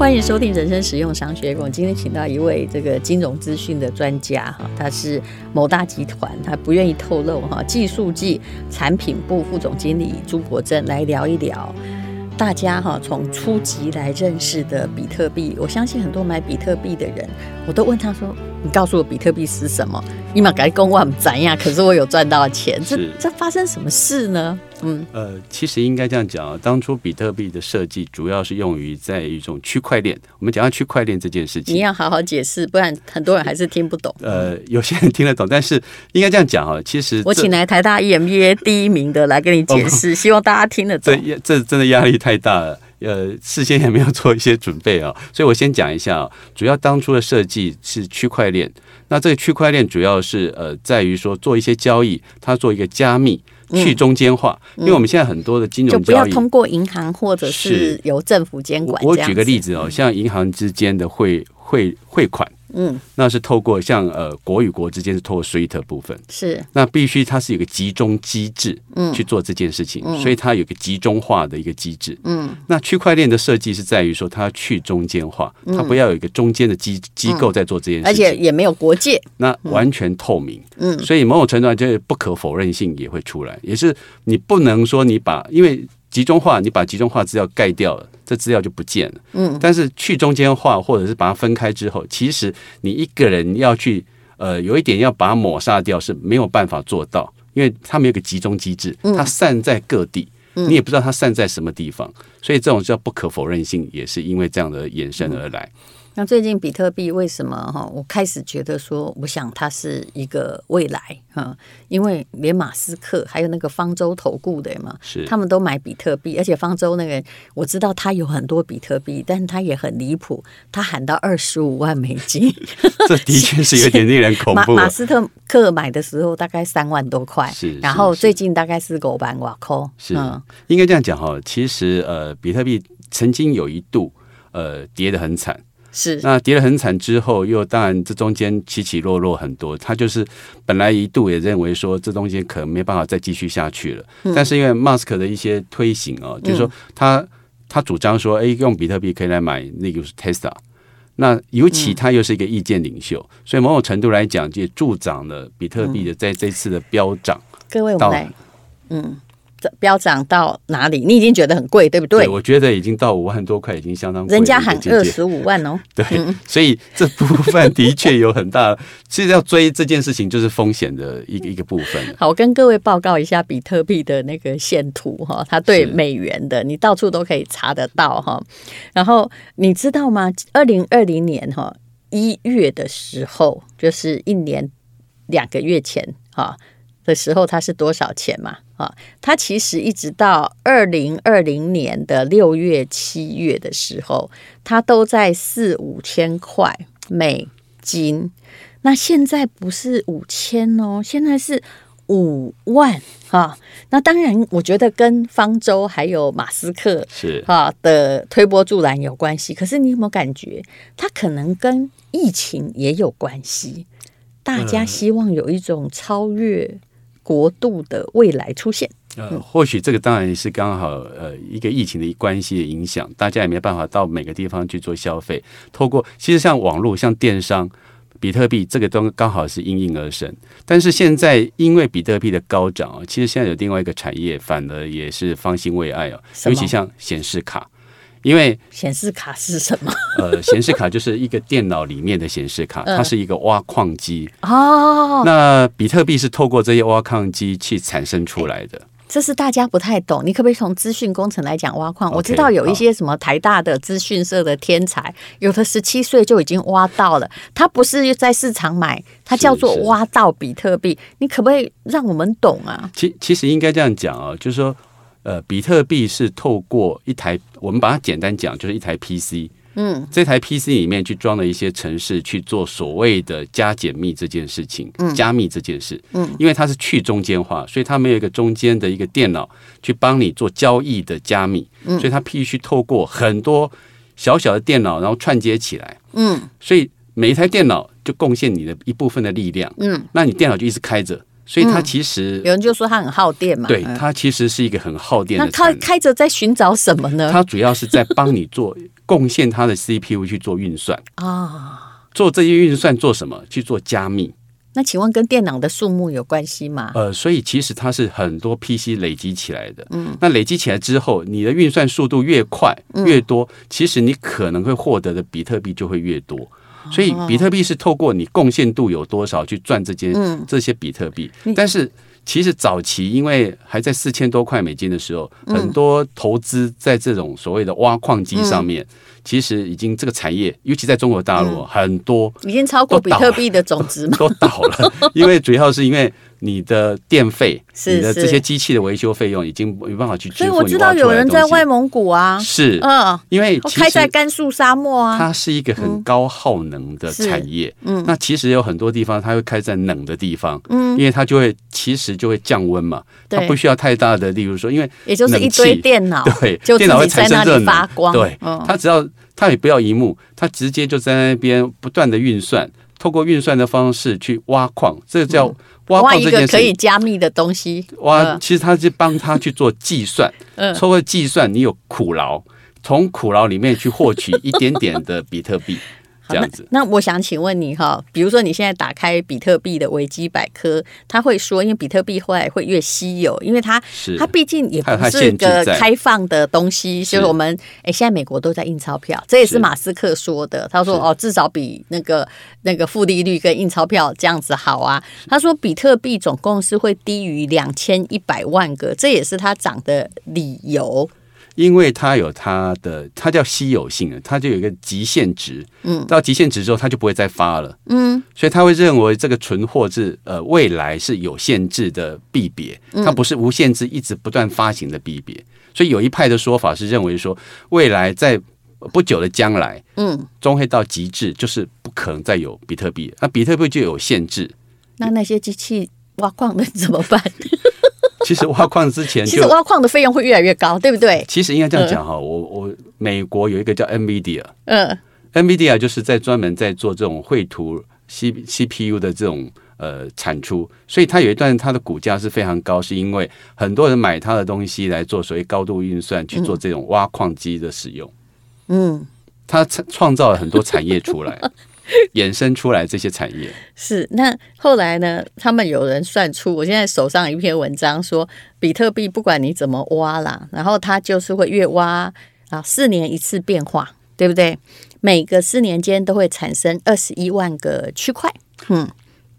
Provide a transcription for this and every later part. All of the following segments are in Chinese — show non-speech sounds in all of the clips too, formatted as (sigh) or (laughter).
欢迎收听人生实用商学院。我今天请到一位这个金融资讯的专家哈，他是某大集团，他不愿意透露哈，技术暨产品部副总经理朱国正来聊一聊。大家哈从初级来认识的比特币，我相信很多买比特币的人，我都问他说：“你告诉我比特币是什么？你马该公万怎样？可是我有赚到钱，这这发生什么事呢？”嗯，呃，其实应该这样讲啊，当初比特币的设计主要是用于在一种区块链。我们讲到区块链这件事情，你要好好解释，不然很多人还是听不懂。(laughs) 呃，有些人听得懂，但是应该这样讲啊，其实 (laughs) 我请来台大 EMBA 第一名的来跟你解释，哦，希望大家听得懂。这这真的压力太大了，呃，事先也没有做一些准备啊，(laughs) 所以我先讲一下啊，主要当初的设计是区块链。那这个区块链主要是呃，在于说做一些交易，它做一个加密。去中间化，因为我们现在很多的金融交易、嗯、就不要通过银行或者是由政府监管。我举个例子哦，像银行之间的汇汇汇款。嗯，那是透过像呃国与国之间是透过 SWIFT 部分。是，那必须它是有个集中机制，嗯，去做这件事情，嗯，所以它有个集中化的一个机制，嗯，那区块链的设计是在于说它去中间化，它不要有一个中间的机机构在做这件事情，而且也没有国界，那完全透明，嗯，所以某种程度上就是不可否认性也会出来，也是你不能说你把因为。集中化，你把集中化资料盖掉了，这资料就不见了。嗯，但是去中间化或者是把它分开之后，其实你一个人要去呃有一点要把它抹杀掉是没有办法做到，因为它没有个集中机制，它散在各地，你也不知道它散在什么地方，所以这种叫不可否认性，也是因为这样的延伸而来。那最近比特币为什么哈？我开始觉得说，我想它是一个未来哈，因为连马斯克还有那个方舟投顾的嘛，是他们都买比特币，而且方舟那个我知道他有很多比特币，但是他也很离谱，他喊到二十五万美金，(laughs) 这的确是有点令人恐怖。(laughs) 马马斯克买的时候大概三万多块，是，然后最近大概是狗板瓦扣，是，应该这样讲哈。其实呃，比特币曾经有一度呃跌得很惨。是，那跌得很惨之后，又当然这中间起起落落很多。他就是本来一度也认为说这中间可能没办法再继续下去了，嗯、但是因为 m a s k 的一些推行啊，就是说他、嗯、他主张说，哎，用比特币可以来买那个是 Tesla。那尤其他又是一个意见领袖，嗯、所以某种程度来讲，也助长了比特币的在这次的飙涨。各位，我们来，嗯。飙涨到哪里？你已经觉得很贵，对不对？对，我觉得已经到五万多块，已经相当贵。人家喊二十五万哦。(laughs) 对，所以这部分的确有很大。其实要追这件事情，就是风险的一个一个部分。(laughs) 好，我跟各位报告一下比特币的那个线图哈，它对美元的，你到处都可以查得到哈。然后你知道吗？二零二零年哈一月的时候，就是一年两个月前哈的时候，它是多少钱嘛？啊，它其实一直到二零二零年的六月、七月的时候，它都在四五千块美金。那现在不是五千哦，现在是五万哈。那当然，我觉得跟方舟还有马斯克是哈的推波助澜有关系。可是你有没有感觉，它可能跟疫情也有关系？大家希望有一种超越。国度的未来出现，呃，或许这个当然是刚好，呃，一个疫情的关系的影响，大家也没办法到每个地方去做消费。透过其实像网络、像电商、比特币，这个都刚好是应运而生。但是现在因为比特币的高涨啊，其实现在有另外一个产业，反而也是方兴未艾啊，尤其像显示卡。因为显示卡是什么？呃，显示卡就是一个电脑里面的显示卡，它是一个挖矿机哦。那比特币是透过这些挖矿机去产生出来的。这是大家不太懂，你可不可以从资讯工程来讲挖矿？我知道有一些什么台大的资讯社的天才，有的十七岁就已经挖到了。他不是在市场买，他叫做挖到比特币。你可不可以让我们懂啊？其其实应该这样讲啊，就是说。呃，比特币是透过一台，我们把它简单讲，就是一台 PC。嗯，这台 PC 里面去装了一些程式去做所谓的加解密这件事情，嗯，加密这件事。嗯，因为它是去中间化，所以它没有一个中间的一个电脑去帮你做交易的加密。嗯，所以它必须透过很多小小的电脑，然后串接起来。嗯，所以每一台电脑就贡献你的一部分的力量。嗯，那你电脑就一直开着。所以它其实、嗯、有人就说它很耗电嘛。对，它其实是一个很耗电的。那它开着在寻找什么呢？它主要是在帮你做 (laughs) 贡献它的 CPU 去做运算啊，做这些运算做什么？去做加密。那请问跟电脑的数目有关系吗？呃，所以其实它是很多 PC 累积起来的。嗯，那累积起来之后，你的运算速度越快越多，嗯、其实你可能会获得的比特币就会越多。所以比特币是透过你贡献度有多少去赚这些、嗯、这些比特币。但是其实早期因为还在四千多块美金的时候，很多投资在这种所谓的挖矿机上面。嗯其实已经这个产业，尤其在中国大陆，很多已经超过比特币的总值嘛？都倒了，(laughs) 因为主要是因为你的电费、你的这些机器的维修费用已经没办法去支付。所以我知道有人在外蒙古啊，是，嗯，因为开在甘肃沙漠啊，它是一个很高耗能的产业。嗯，那其实有很多地方它会开在冷的地方，嗯，因为它就会其实就会降温嘛，它不需要太大的，例如说，因为也就是一堆电脑，(laughs) 对，电脑会产生热能，对，它只要。它也不要萤幕，它直接就在那边不断的运算，透过运算的方式去挖矿，这个叫挖矿这个可以加密的东西。挖，其实他是帮他去做计算，(laughs) 通过计算，你有苦劳，从苦劳里面去获取一点点的比特币。这样子，那，那我想请问你哈，比如说你现在打开比特币的维基百科，他会说，因为比特币后来会越稀有，因为它它毕竟也不是个开放的东西，所以我们哎，现在美国都在印钞票，这也是马斯克说的。他说哦，至少比那个那个负利率跟印钞票这样子好啊。他说比特币总共是会低于两千一百万个，这也是它涨的理由。因为它有它的，它叫稀有性，它就有一个极限值。嗯，到极限值之后，它就不会再发了。嗯，所以他会认为这个存货是呃未来是有限制的币别，它不是无限制一直不断发行的币别。所以有一派的说法是认为说，未来在不久的将来，嗯，终会到极致，就是不可能再有比特币。那比特币就有限制，那那些机器挖矿的怎么办？(laughs) 其实挖矿之前，其实挖矿的费用会越来越高，对不对？其实应该这样讲哈，我我美国有一个叫 NVIDIA，嗯，NVIDIA 就是在专门在做这种绘图 C CPU 的这种呃产出，所以它有一段它的股价是非常高，是因为很多人买它的东西来做所谓高度运算，去做这种挖矿机的使用，嗯，它创造了很多产业出来。(laughs) (laughs) 衍生出来这些产业是那后来呢？他们有人算出，我现在手上一篇文章说，比特币不管你怎么挖啦，然后它就是会越挖啊，四年一次变化，对不对？每个四年间都会产生二十一万个区块，嗯，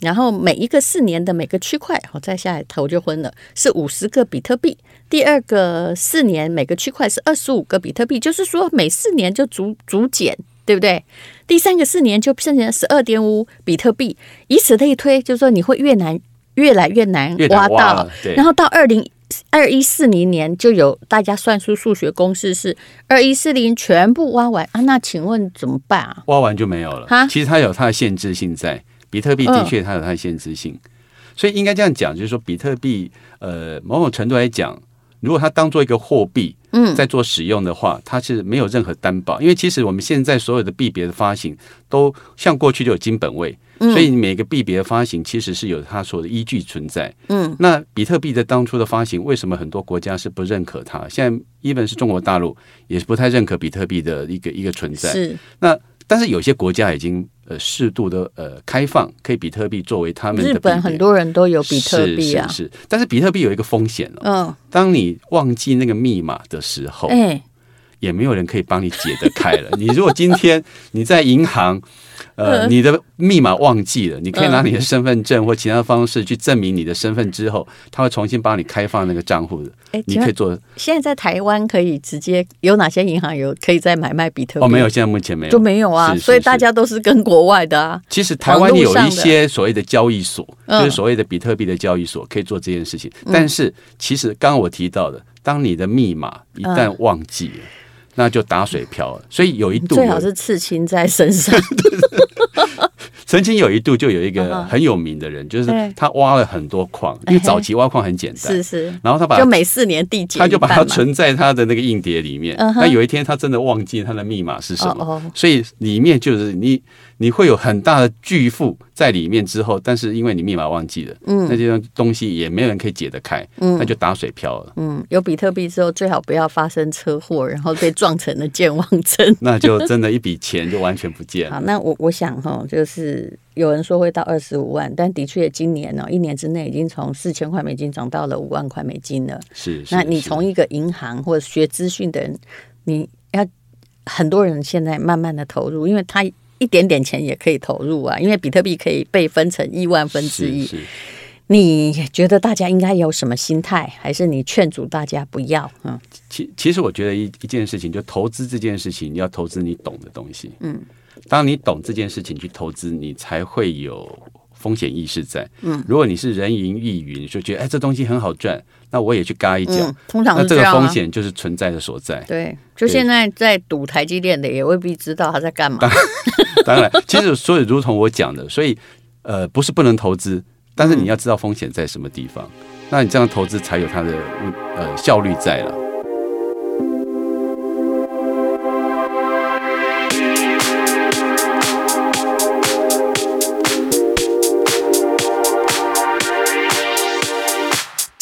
然后每一个四年的每个区块，我再下来头就昏了，是五十个比特币。第二个四年每个区块是二十五个比特币，就是说每四年就逐逐减。对不对？第三个四年就变成十二点五比特币，以此类推，就是说你会越难，越来越难挖到。然后到二零二一四零年，就有大家算出数学公式是二一四零全部挖完啊。那请问怎么办啊？挖完就没有了哈，其实它有它的限制性在，比特币的确它有它的限制性，嗯、所以应该这样讲，就是说比特币呃，某种程度来讲。如果它当做一个货币，嗯，在做使用的话，它是没有任何担保，因为其实我们现在所有的币别的发行都像过去就有金本位，所以每个币别的发行其实是有它所的依据存在，嗯，那比特币的当初的发行，为什么很多国家是不认可它？现在，even 是中国大陆也是不太认可比特币的一个一个存在，是。那。但是有些国家已经呃适度的呃开放，可以比特币作为他们的。日本很多人都有比特币啊，是是是。但是比特币有一个风险了，嗯，当你忘记那个密码的时候，哎，也没有人可以帮你解得开了。(laughs) 你如果今天你在银行。呃，你的密码忘记了，你可以拿你的身份证或其他方式去证明你的身份之后，他会重新帮你开放那个账户的。哎，你可以做。现在在台湾可以直接有哪些银行有可以在买卖比特币？哦，没有，现在目前没有，就没有啊。所以大家都是跟国外的啊。其实台湾有一些所谓的交易所，就是所谓的比特币的交易所，可以做这件事情。但是其实刚刚我提到的，当你的密码一旦忘记了。那就打水漂了，所以有一度最好是刺青在身上。(laughs) 曾经有一度就有一个很有名的人，就是他挖了很多矿，因为早期挖矿很简单，是是。然后他把就每四年递减，他就把它存在他的那个硬碟里面。那有一天他真的忘记他的密码是什么，所以里面就是你。你会有很大的巨富在里面之后，但是因为你密码忘记了，嗯，那些东西也没有人可以解得开，嗯，那就打水漂了。嗯，有比特币之后，最好不要发生车祸，然后被撞成了健忘症，(laughs) 那就真的一笔钱就完全不见了。好，那我我想哈，就是有人说会到二十五万，但的确今年呢，一年之内已经从四千块美金涨到了五万块美金了。是，那你从一个银行或者学资讯的人，你要很多人现在慢慢的投入，因为他。一点点钱也可以投入啊，因为比特币可以被分成亿万分之一。你觉得大家应该有什么心态？还是你劝阻大家不要？嗯，其其实我觉得一一件事情，就投资这件事情，你要投资你懂的东西。嗯，当你懂这件事情去投资，你才会有风险意识在。嗯，如果你是人云亦云，就觉得哎，这东西很好赚。那我也去嘎一脚，嗯，通常那这个风险就是存在的所在。对，就现在在赌台积电的也未必知道他在干嘛。(laughs) 当然，其实所以如同我讲的，所以呃不是不能投资，但是你要知道风险在什么地方，嗯，那你这样投资才有它的呃效率在了。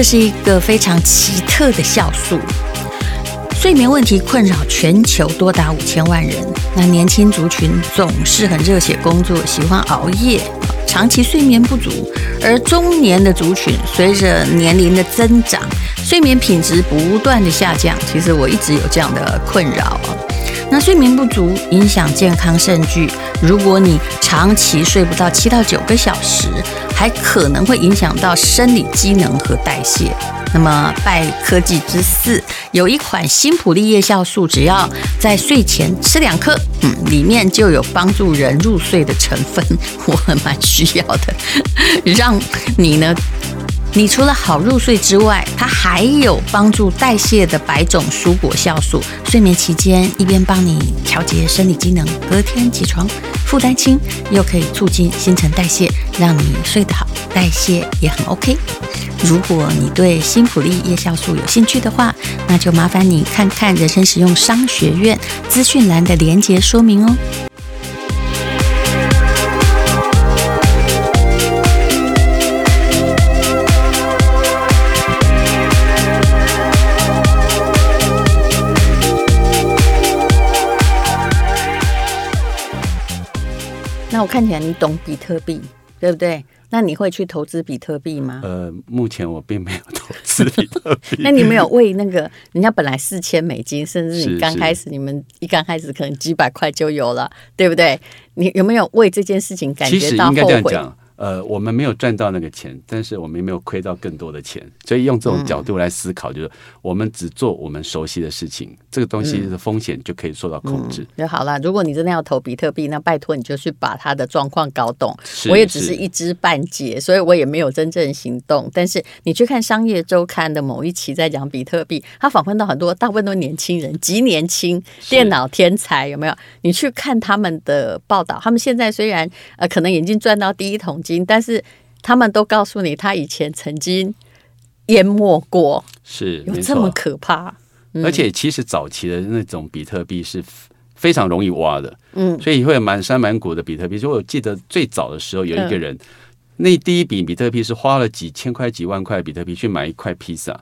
这是一个非常奇特的酵素，睡眠问题困扰全球多达五千万人。那年轻族群总是很热血工作，喜欢熬夜，长期睡眠不足；而中年的族群随着年龄的增长，睡眠品质不断的下降。其实我一直有这样的困扰啊。那睡眠不足影响健康甚巨，如果你长期睡不到七到九个小时，还可能会影响到生理机能和代谢。那么，拜科技之四，有一款新普利叶酵素，只要在睡前吃两颗，嗯，里面就有帮助人入睡的成分，(laughs) 我很蛮需要的，让你呢。你除了好入睡之外，它还有帮助代谢的百种蔬果酵素。睡眠期间一边帮你调节生理机能，隔天起床负担轻，又可以促进新陈代谢，让你睡得好，代谢也很 OK。如果你对新普利叶酵素有兴趣的话，那就麻烦你看看人生使用商学院资讯栏的连结说明哦。那我看起来你懂比特币，对不对？那你会去投资比特币吗？呃，目前我并没有投资比特币。(laughs) 那你没有为那个人家本来四千美金，甚至你刚开始你们一刚开始可能几百块就有了，对不对？你有没有为这件事情感觉到后悔？呃，我们没有赚到那个钱，但是我们也没有亏到更多的钱，所以用这种角度来思考，就是我们只做我们熟悉的事情，这个东西的风险就可以受到控制，嗯嗯、就好了。如果你真的要投比特币，那拜托你就去把它的状况搞懂。我也只是一知半解，所以我也没有真正行动。但是你去看《商业周刊》的某一期在讲比特币，他访问到很多大部分都年轻人，极年轻，电脑天才有没有？你去看他们的报道，他们现在虽然呃可能已经赚到第一桶金。但是他们都告诉你，他以前曾经淹没过，是有这么可怕。嗯、而且其实早期的那种比特币是非常容易挖的，嗯，所以会有满山满谷的比特币。所以我记得最早的时候，有一个人，嗯、那第一笔比特币是花了几千块、几万块比特币去买一块披萨。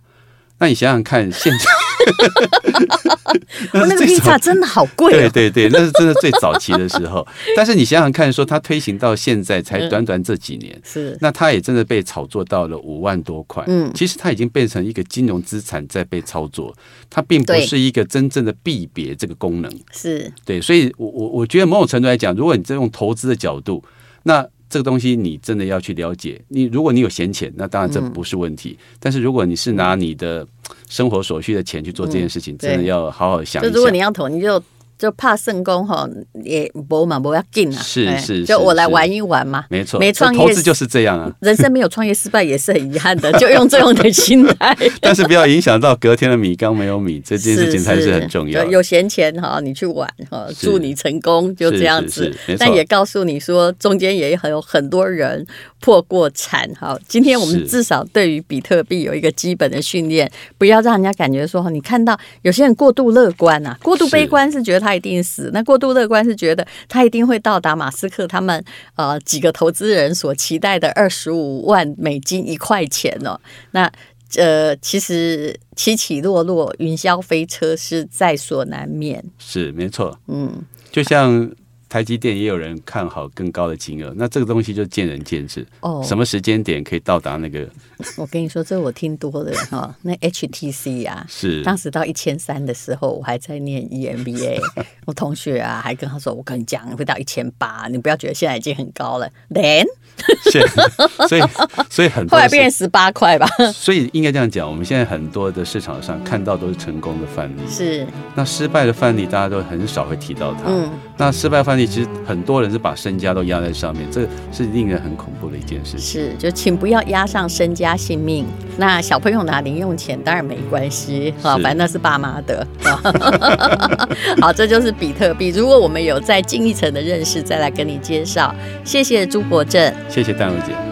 那你想想看，现在。(laughs) 那个披萨真的好贵，哦，对对对，那是真的最早期的时候。(laughs) 但是你想想看，说它推行到现在才短短这几年，是那它也真的被炒作到了五万多块。嗯，其实它已经变成一个金融资产在被操作，它并不是一个真正的币别这个功能。是对，所以我我我觉得某种程度来讲，如果你这用投资的角度，那。这个东西你真的要去了解。你如果你有闲钱，那当然这不是问题。嗯、但是如果你是拿你的生活所需的钱去做这件事情，嗯、真的要好好想一想。就如果你要投，你就就怕圣功哈也不嘛不要紧啊，是是，是，就我来玩一玩嘛，没错，没创业投资就是这样啊，(laughs) 人生没有创业失败也是很遗憾的，就用这样的心态。(laughs) 但是不要影响到隔天的米缸没有米，这件事情才是很重要。有闲钱哈，你去玩哈，祝你成功，就这样子。但也告诉你说，中间也很有很多人破过产哈。今天我们至少对于比特币有一个基本的训练，不要让人家感觉说，你看到有些人过度乐观啊，过度悲观是觉得他一定死，那过度乐观是觉得他一定会到达马斯克他们呃几个投资人所期待的二十五万美金一块钱哦。那呃，其实起起落落，云霄飞车是在所难免。是没错，嗯，就像。台积电也有人看好更高的金额，那这个东西就见仁见智。哦，什么时间点可以到达那个？(laughs) 我跟你说，这我听多了哈。那 HTC 啊，是当时到一千三的时候，我还在念 EMBA，(laughs) 我同学啊还跟他说：“我跟你讲，会到一千八，你不要觉得现在已经很高了。” Then，所以所以很多 (laughs) 后来变成十八块吧。所以应该这样讲，我们现在很多的市场上看到都是成功的范例，是那失败的范例，大家都很少会提到它。嗯，那失败范例。其实很多人是把身家都压在上面，这是令人很恐怖的一件事情。是，就请不要压上身家性命。那小朋友拿零用钱当然没关系，啊，反正那是爸妈的。(laughs) 好，这就是比特币。如果我们有再进一层的认识，再来跟你介绍。谢谢朱国正，谢谢淡如姐。